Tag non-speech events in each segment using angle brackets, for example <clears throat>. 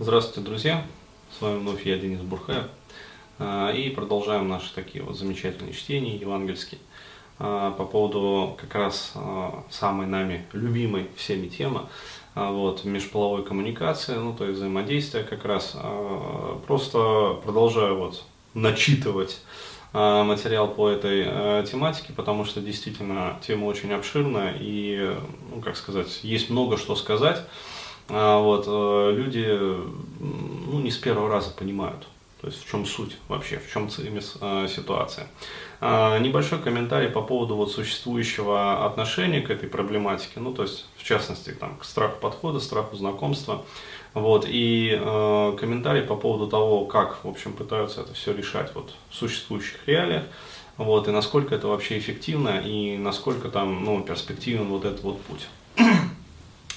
Здравствуйте, друзья! С вами вновь я, Денис Бурхаев. А, и продолжаем наши такие вот замечательные чтения евангельские а, по поводу как раз а, самой нами любимой всеми темы вот, межполовой коммуникации, ну то есть взаимодействия как раз. Просто продолжаю вот начитывать материал по этой тематике, потому что действительно тема очень обширная и, ну как сказать, есть много что сказать. А вот, э, люди ну, не с первого раза понимают, то есть в чем суть вообще, в чем э, ситуация. А, небольшой комментарий по поводу вот существующего отношения к этой проблематике, ну то есть в частности там, к страху подхода, страху знакомства. Вот, и э, комментарий по поводу того, как, в общем, пытаются это все решать вот, в существующих реалиях, вот, и насколько это вообще эффективно, и насколько там, ну, перспективен вот этот вот путь.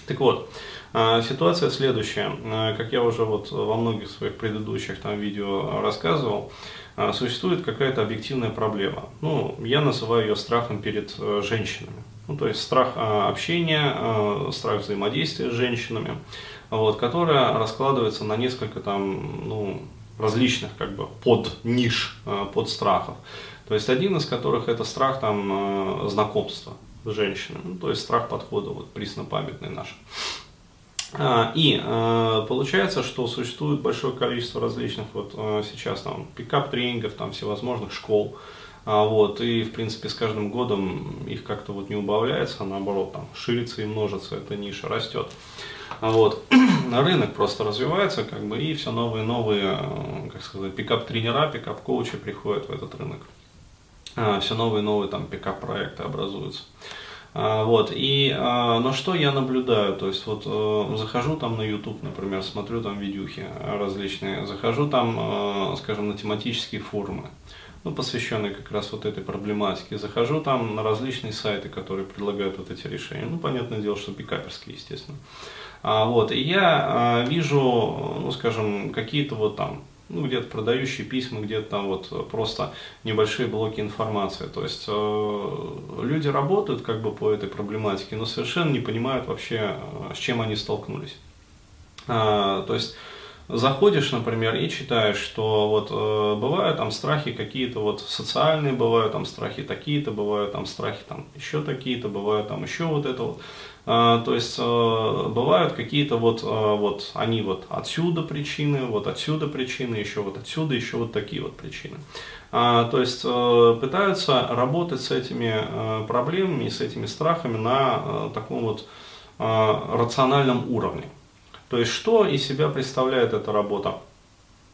так вот, а, ситуация следующая. А, как я уже вот во многих своих предыдущих там видео рассказывал, а, существует какая-то объективная проблема. Ну, я называю ее страхом перед э, женщинами. Ну, то есть страх общения, страх взаимодействия с женщинами, вот, которая раскладывается на несколько там, ну, различных как бы под ниш, под страхов. То есть один из которых это страх там знакомства с женщинами, ну, то есть страх подхода вот преснопамятный наш. А, и а, получается, что существует большое количество различных вот а, сейчас там пикап-тренингов, там всевозможных школ, вот, и, в принципе, с каждым годом их как-то вот не убавляется, а наоборот, там, ширится и множится, эта ниша растет. Вот. <clears throat> Рынок просто развивается, как бы, и все новые новые, как сказать, пикап-тренера, пикап-коучи приходят в этот рынок. Все новые новые там пикап-проекты образуются. А, вот, и, а, но что я наблюдаю, то есть вот э, захожу там на YouTube, например, смотрю там видюхи различные, захожу там, э, скажем, на тематические форумы, ну, посвященные как раз вот этой проблематике, захожу там на различные сайты, которые предлагают вот эти решения, ну, понятное дело, что пикаперские, естественно. А, вот, и я вижу, ну, скажем, какие-то вот там ну, где-то продающие письма, где-то там вот просто небольшие блоки информации. То есть э, люди работают как бы по этой проблематике, но совершенно не понимают вообще, э, с чем они столкнулись. А, то есть заходишь, например, и читаешь, что вот э, бывают там страхи какие-то вот социальные, бывают там страхи такие-то, бывают там страхи там еще такие-то, бывают там еще вот это вот. А, то есть э, бывают какие-то вот, э, вот они вот отсюда причины, вот отсюда причины, еще вот отсюда, еще вот такие вот причины. А, то есть э, пытаются работать с этими проблемами, с этими страхами на таком вот рациональном уровне. То есть что из себя представляет эта работа?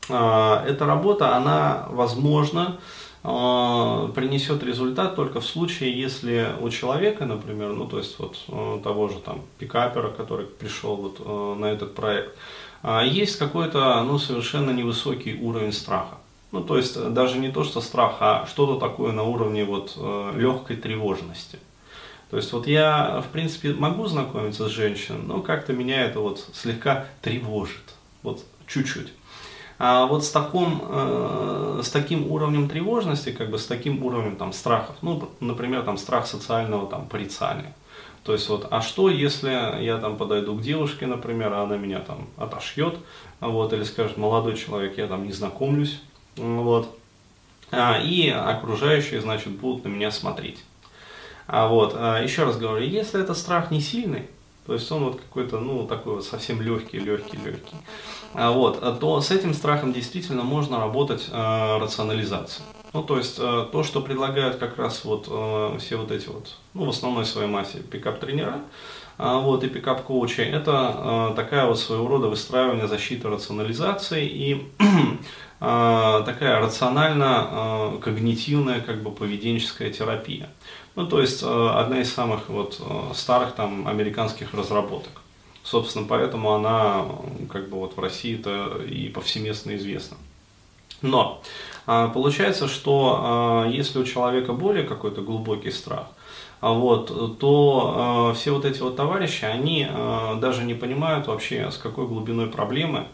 Эта работа, она возможно а, принесет результат только в случае, если у человека, например, ну то есть вот э, того же там пикапера, который пришел вот э, на этот проект, а, есть какой-то ну совершенно невысокий уровень страха. Ну то есть даже не то, что страх, а что-то такое на уровне вот э, легкой тревожности. То есть вот я, в принципе, могу знакомиться с женщиной, но как-то меня это вот слегка тревожит. Вот чуть-чуть. А вот с, таким, э, с таким уровнем тревожности, как бы с таким уровнем там, страхов, ну, например, там, страх социального там, порицания. То есть вот, а что, если я там подойду к девушке, например, а она меня там отошьет, вот, или скажет, молодой человек, я там не знакомлюсь, вот, а, и окружающие, значит, будут на меня смотреть. А вот, а, еще раз говорю, если этот страх не сильный, то есть он вот какой-то, ну, такой вот совсем легкий, легкий, легкий. А вот, то с этим страхом действительно можно работать э, рационализацией. Ну, то есть э, то, что предлагают как раз вот э, все вот эти вот, ну, в основной своей массе пикап-тренера, э, вот, и пикап-коучи, это э, такая вот своего рода выстраивание защиты рационализации и <clears throat> такая рационально-когнитивная, как бы, поведенческая терапия. Ну, то есть, э, одна из самых вот э, старых там американских разработок. Собственно, поэтому она как бы вот в России-то и повсеместно известна. Но э, получается, что если у человека более какой-то глубокий страх, вот, то все вот эти вот товарищи, они даже не понимают вообще, с какой глубиной проблемы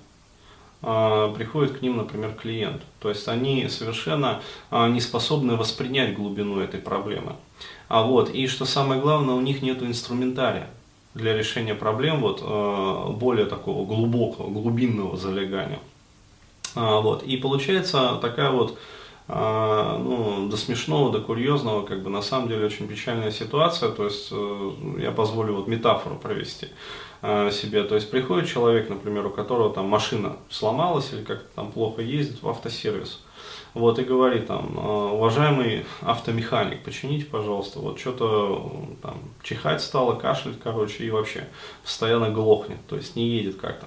приходит к ним, например, клиент. То есть они совершенно э, не способны воспринять глубину этой проблемы. А вот, и что самое главное, у них нет инструментария. для решения проблем вот, э, более такого глубокого, глубинного залегания. А, вот. И получается такая вот а, ну, до смешного, до курьезного, как бы на самом деле очень печальная ситуация. То есть э, я позволю вот метафору провести э, себе. То есть приходит человек, например, у которого там машина сломалась или как-то там плохо ездит в автосервис. Вот, и говорит там, «Э, уважаемый автомеханик, почините, пожалуйста, вот что-то там чихать стало, кашлять, короче, и вообще постоянно глохнет, то есть не едет как-то.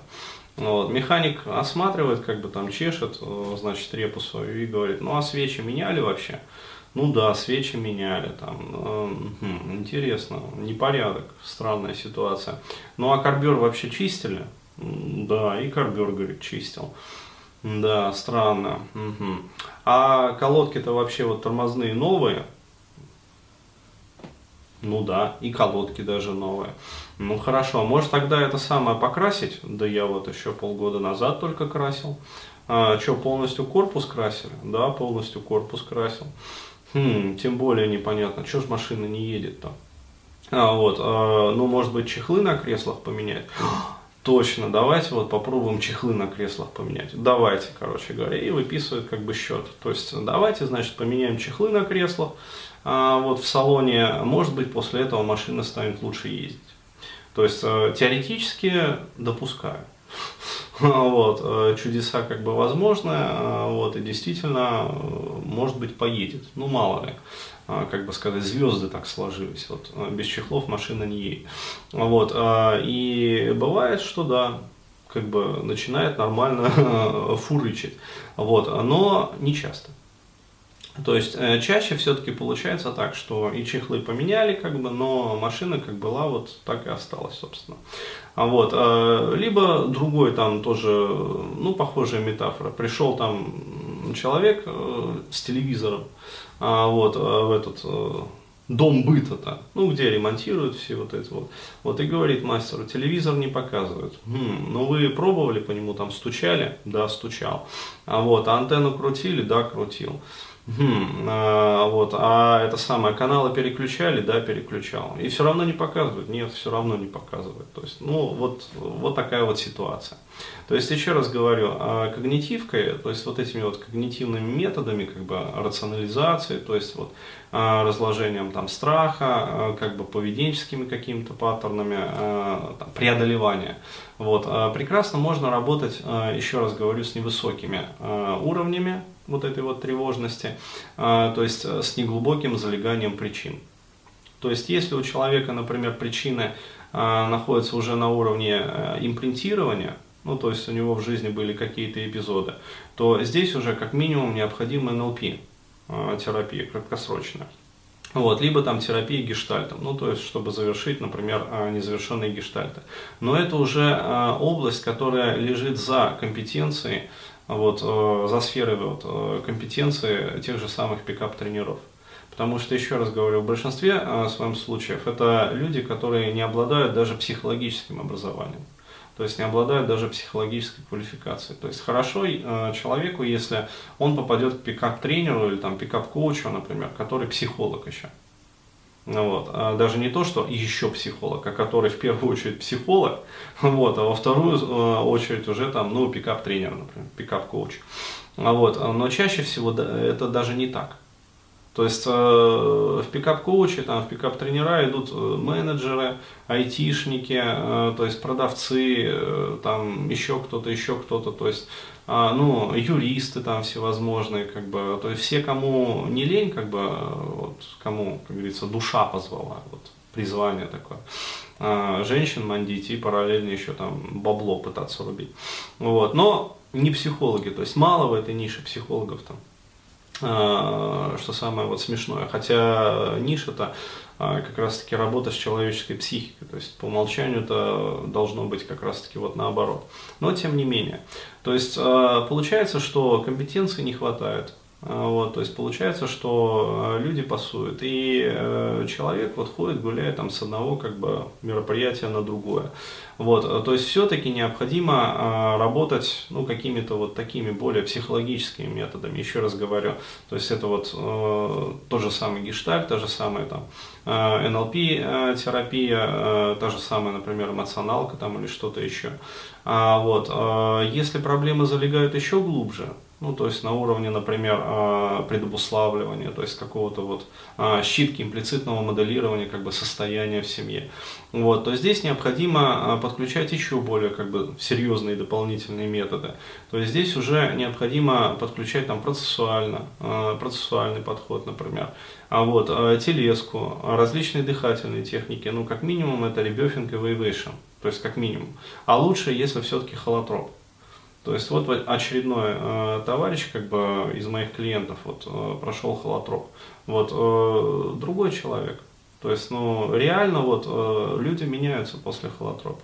Вот. Механик осматривает, как бы там чешет, э, значит, репу и говорит, ну а свечи меняли вообще? Ну да, свечи меняли, там, э, интересно, непорядок, странная ситуация. Ну а карбюр вообще чистили? Да, и карбюр, говорит, чистил. Да, странно. Угу. А колодки-то вообще вот тормозные новые? Ну да, и колодки даже новые. Ну хорошо, а может тогда это самое покрасить? Да я вот еще полгода назад только красил. А, что, полностью корпус красили? Да, полностью корпус красил. Хм, тем более непонятно, что ж машина не едет-то? А, вот, а, ну может быть чехлы на креслах поменять? Точно, давайте вот попробуем чехлы на креслах поменять. Давайте, короче говоря, и выписывают как бы счет. То есть давайте, значит, поменяем чехлы на креслах а, вот в салоне. Может быть, после этого машина станет лучше ездить. То есть э, теоретически допускаю. <laughs> Вот, э, чудеса как бы возможны, э, вот, и действительно, может быть, поедет. Ну, мало ли, как бы сказать, звезды так сложились. Вот, без чехлов машина не едет. Вот, и бывает, что да, как бы начинает нормально <laughs> фурычить. Вот, но не часто. То есть э, чаще все-таки получается так, что и чехлы поменяли, как бы, но машина как была, вот так и осталась, собственно. А вот, э, либо другой там тоже, ну, похожая метафора. Пришел там человек э, с телевизором, а, вот, в этот дом быта-то, ну, где ремонтируют все вот это вот. Вот и говорит мастеру, телевизор не показывают. Хм, ну, вы пробовали по нему, там, стучали? Да, стучал. А вот, а антенну крутили? Да, крутил. Хм, а, вот, а это самое, каналы переключали, да, переключал. И все равно не показывают, нет, все равно не показывают. То есть, ну, вот, вот такая вот ситуация. То есть, еще раз говорю, а когнитивкой, то есть, вот этими вот когнитивными методами, как бы, рационализации, то есть, вот, а, разложением там страха, а, как бы, поведенческими какими-то паттернами, там, преодолевания, вот, прекрасно можно работать, еще раз говорю, с невысокими уровнями, вот этой вот тревожности, а, то есть э, с неглубоким залеганием причин. То есть если у человека, например, причины а, находятся уже на уровне э, импринтирования, ну то есть у него в жизни были какие-то эпизоды, то здесь уже как минимум необходима НЛП а, терапия краткосрочная. Вот, либо там терапия гештальтом, ну то есть чтобы завершить, например, незавершенные гештальты. Но это уже область, которая лежит за компетенцией вот, э, за сферой вот, э, компетенции тех же самых пикап-тренеров. Потому что, еще раз говорю, в большинстве э, своем случаев это люди, которые не обладают даже психологическим образованием. То есть не обладают даже психологической квалификацией. То есть хорошо человеку, если он попадет к пикап-тренеру или там пикап-коучу, например, который психолог еще. Вот. А даже не то, что еще психолог, а который в первую очередь психолог, <laughs> вот, а во вторую э, очередь уже там, ну, пикап-тренер, например, пикап-коуч. А вот. Но чаще всего это даже не так. То есть э, в пикап-коучи, там, в пикап-тренера идут э, менеджеры, айтишники, то есть продавцы, там еще кто-то, еще кто-то, то есть а, ну, юристы там всевозможные, как бы, то есть все, кому не лень, как бы, вот, кому, как говорится, душа позвала, вот, призвание такое. А, женщин мандить и параллельно еще там бабло пытаться рубить. Вот, но не психологи, то есть мало в этой нише психологов там. А, что самое вот смешное. Хотя ниша-то а, как раз-таки работа с человеческой психикой. То есть по умолчанию это должно быть как раз-таки вот наоборот. Но тем не менее. То есть а, получается, что компетенции не хватает. А, вот, то есть получается, что э, люди пасуют, и э, человек вот ходит, гуляет там с одного как бы мероприятия на другое. Вот, то есть все-таки необходимо э, работать ну, какими-то вот такими более психологическими методами, еще раз говорю. То есть это вот э, тот же самый гештальт, та же самая там э, НЛП-терапия, э, та же самая, например, эмоционалка там или что-то еще. А, вот, э, если проблемы залегают еще глубже, ну, то есть на уровне, например, а, предобуславливания, то есть какого-то вот а, щитки имплицитного моделирования как бы состояния в семье. Вот, то здесь необходимо а, подключать еще более как бы серьезные дополнительные методы. То есть здесь уже необходимо подключать там процессуально, процессуальный подход, например, а вот телеску, различные дыхательные техники, ну как минимум это ребёфинг и вейвейшн, то есть как минимум. А лучше, если все-таки холотроп. То есть вот очередной э, товарищ как бы из моих клиентов вот э, прошел холотроп. Вот э, другой человек. То есть, ну, реально вот э, люди меняются после холотропа.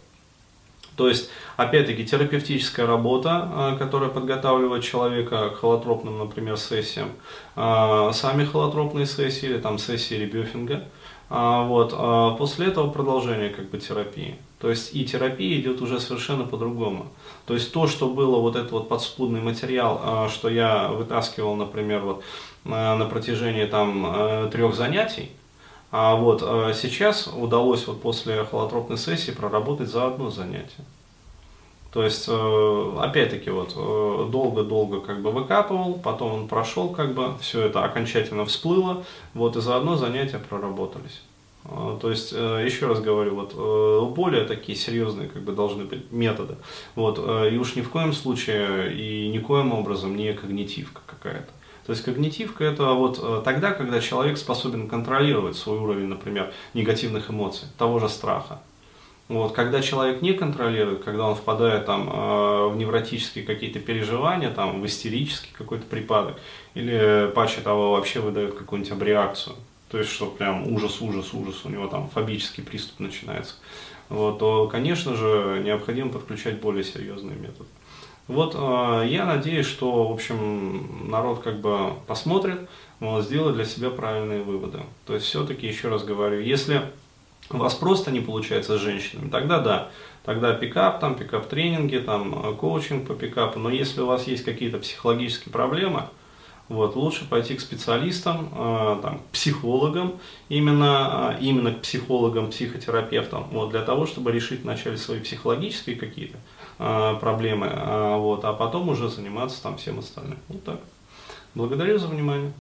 То есть, опять-таки, терапевтическая работа, э, которая подготавливает человека к холотропным, например, сессиям, э, сами холотропные сессии или там сессии ребёфинга, а, вот, а после этого продолжение как бы терапии. То есть и терапия идет уже совершенно по-другому. То есть то, что было вот этот вот подспудный материал, а, что я вытаскивал, например, вот на протяжении там э, трех занятий, а вот сейчас удалось вот после холотропной сессии проработать за одно занятие. То есть, э, опять-таки, вот э, долго-долго как бы выкапывал, потом он прошел, как бы все это окончательно всплыло, вот и за одно занятие проработались. А, то есть, э, еще раз говорю, вот более такие серьезные как бы должны быть методы. Вот, и уж ни в коем случае и никоим образом не когнитивка какая-то. То есть когнитивка это вот тогда, когда человек способен контролировать свой уровень, например, негативных эмоций, того же страха. Вот, когда человек не контролирует, когда он впадает там, э, в невротические какие-то переживания, там, в истерический какой-то припадок, или паче того вообще выдает какую-нибудь абреакцию, то есть, что прям ужас, ужас, ужас, у него там фобический приступ начинается, вот, то, конечно же, необходимо подключать более серьезные методы. Вот э, я надеюсь, что, в общем, народ как бы посмотрит, вот, сделает для себя правильные выводы. То есть, все-таки, еще раз говорю, если у вас просто не получается с женщинами, тогда да, тогда пикап, там, пикап-тренинги, там, э, коучинг по пикапу, но если у вас есть какие-то психологические проблемы, вот, лучше пойти к специалистам, э, там, к психологам, именно, э, именно к психологам, психотерапевтам, вот, для того, чтобы решить вначале свои психологические какие-то э, проблемы, э, вот, а потом уже заниматься там всем остальным. Вот так. Благодарю за внимание.